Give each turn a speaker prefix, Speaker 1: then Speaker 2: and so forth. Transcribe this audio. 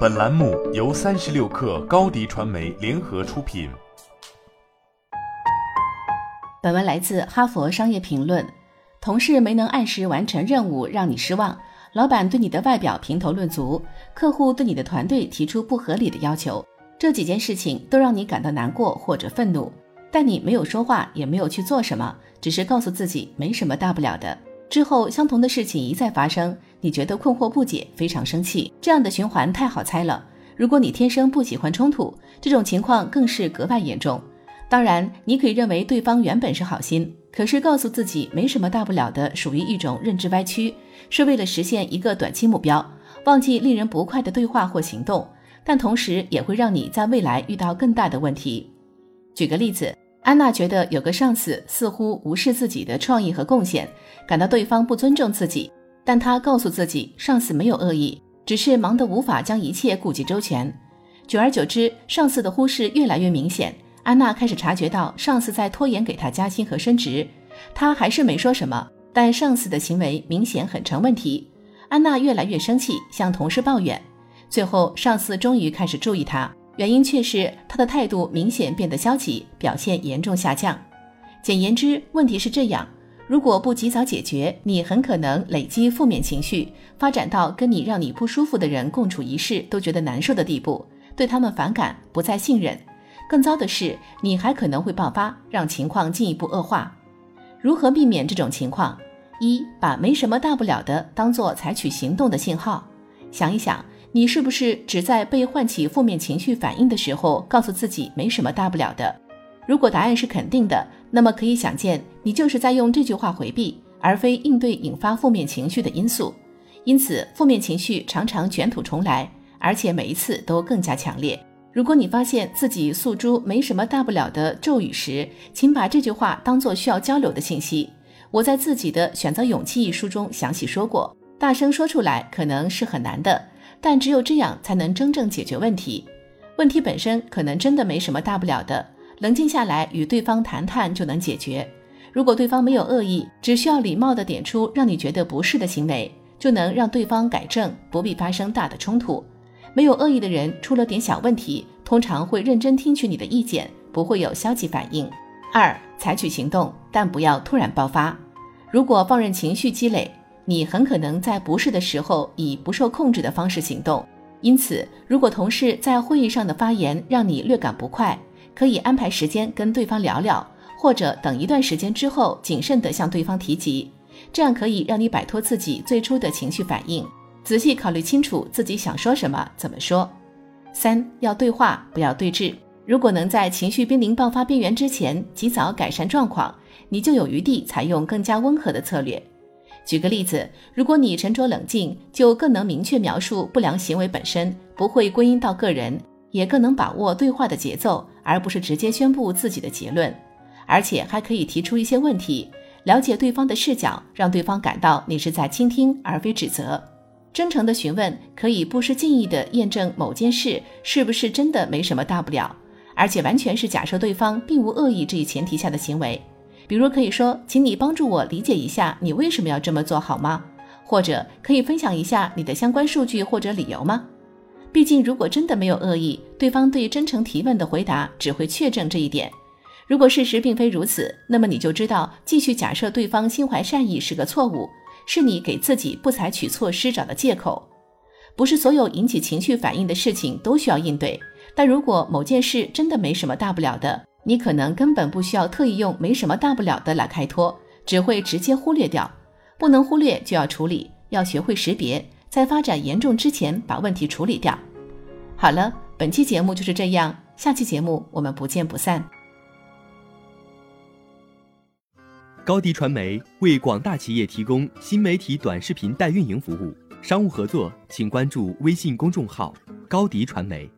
Speaker 1: 本栏目由三十六氪高低传媒联合出品。
Speaker 2: 本文来自《哈佛商业评论》。同事没能按时完成任务，让你失望；老板对你的外表评头论足；客户对你的团队提出不合理的要求。这几件事情都让你感到难过或者愤怒，但你没有说话，也没有去做什么，只是告诉自己没什么大不了的。之后，相同的事情一再发生。你觉得困惑不解，非常生气，这样的循环太好猜了。如果你天生不喜欢冲突，这种情况更是格外严重。当然，你可以认为对方原本是好心，可是告诉自己没什么大不了的，属于一种认知歪曲，是为了实现一个短期目标，忘记令人不快的对话或行动，但同时也会让你在未来遇到更大的问题。举个例子，安娜觉得有个上司似乎无视自己的创意和贡献，感到对方不尊重自己。但他告诉自己，上司没有恶意，只是忙得无法将一切顾及周全。久而久之，上司的忽视越来越明显。安娜开始察觉到上司在拖延给她加薪和升职。她还是没说什么，但上司的行为明显很成问题。安娜越来越生气，向同事抱怨。最后，上司终于开始注意她，原因却是她的态度明显变得消极，表现严重下降。简言之，问题是这样。如果不及早解决，你很可能累积负面情绪，发展到跟你让你不舒服的人共处一室都觉得难受的地步，对他们反感，不再信任。更糟的是，你还可能会爆发，让情况进一步恶化。如何避免这种情况？一，把没什么大不了的当做采取行动的信号。想一想，你是不是只在被唤起负面情绪反应的时候，告诉自己没什么大不了的？如果答案是肯定的，那么可以想见，你就是在用这句话回避，而非应对引发负面情绪的因素。因此，负面情绪常常卷土重来，而且每一次都更加强烈。如果你发现自己诉诸没什么大不了的咒语时，请把这句话当做需要交流的信息。我在自己的《选择勇气》一书中详细说过，大声说出来可能是很难的，但只有这样才能真正解决问题。问题本身可能真的没什么大不了的。冷静下来与对方谈谈就能解决。如果对方没有恶意，只需要礼貌地点出让你觉得不适的行为，就能让对方改正，不必发生大的冲突。没有恶意的人出了点小问题，通常会认真听取你的意见，不会有消极反应。二，采取行动，但不要突然爆发。如果放任情绪积累，你很可能在不适的时候以不受控制的方式行动。因此，如果同事在会议上的发言让你略感不快，可以安排时间跟对方聊聊，或者等一段时间之后，谨慎地向对方提及，这样可以让你摆脱自己最初的情绪反应，仔细考虑清楚自己想说什么，怎么说。三要对话，不要对峙。如果能在情绪濒临爆发边缘之前及早改善状况，你就有余地采用更加温和的策略。举个例子，如果你沉着冷静，就更能明确描述不良行为本身，不会归因到个人。也更能把握对话的节奏，而不是直接宣布自己的结论，而且还可以提出一些问题，了解对方的视角，让对方感到你是在倾听而非指责。真诚的询问可以不失敬意地验证某件事是不是真的没什么大不了，而且完全是假设对方并无恶意这一前提下的行为。比如可以说，请你帮助我理解一下你为什么要这么做好吗？或者可以分享一下你的相关数据或者理由吗？毕竟，如果真的没有恶意，对方对真诚提问的回答只会确证这一点。如果事实并非如此，那么你就知道继续假设对方心怀善意是个错误，是你给自己不采取措施找的借口。不是所有引起情绪反应的事情都需要应对，但如果某件事真的没什么大不了的，你可能根本不需要特意用“没什么大不了的”来开脱，只会直接忽略掉。不能忽略就要处理，要学会识别。在发展严重之前，把问题处理掉。好了，本期节目就是这样，下期节目我们不见不散。
Speaker 3: 高迪传媒为广大企业提供新媒体短视频代运营服务，商务合作请关注微信公众号高迪传媒。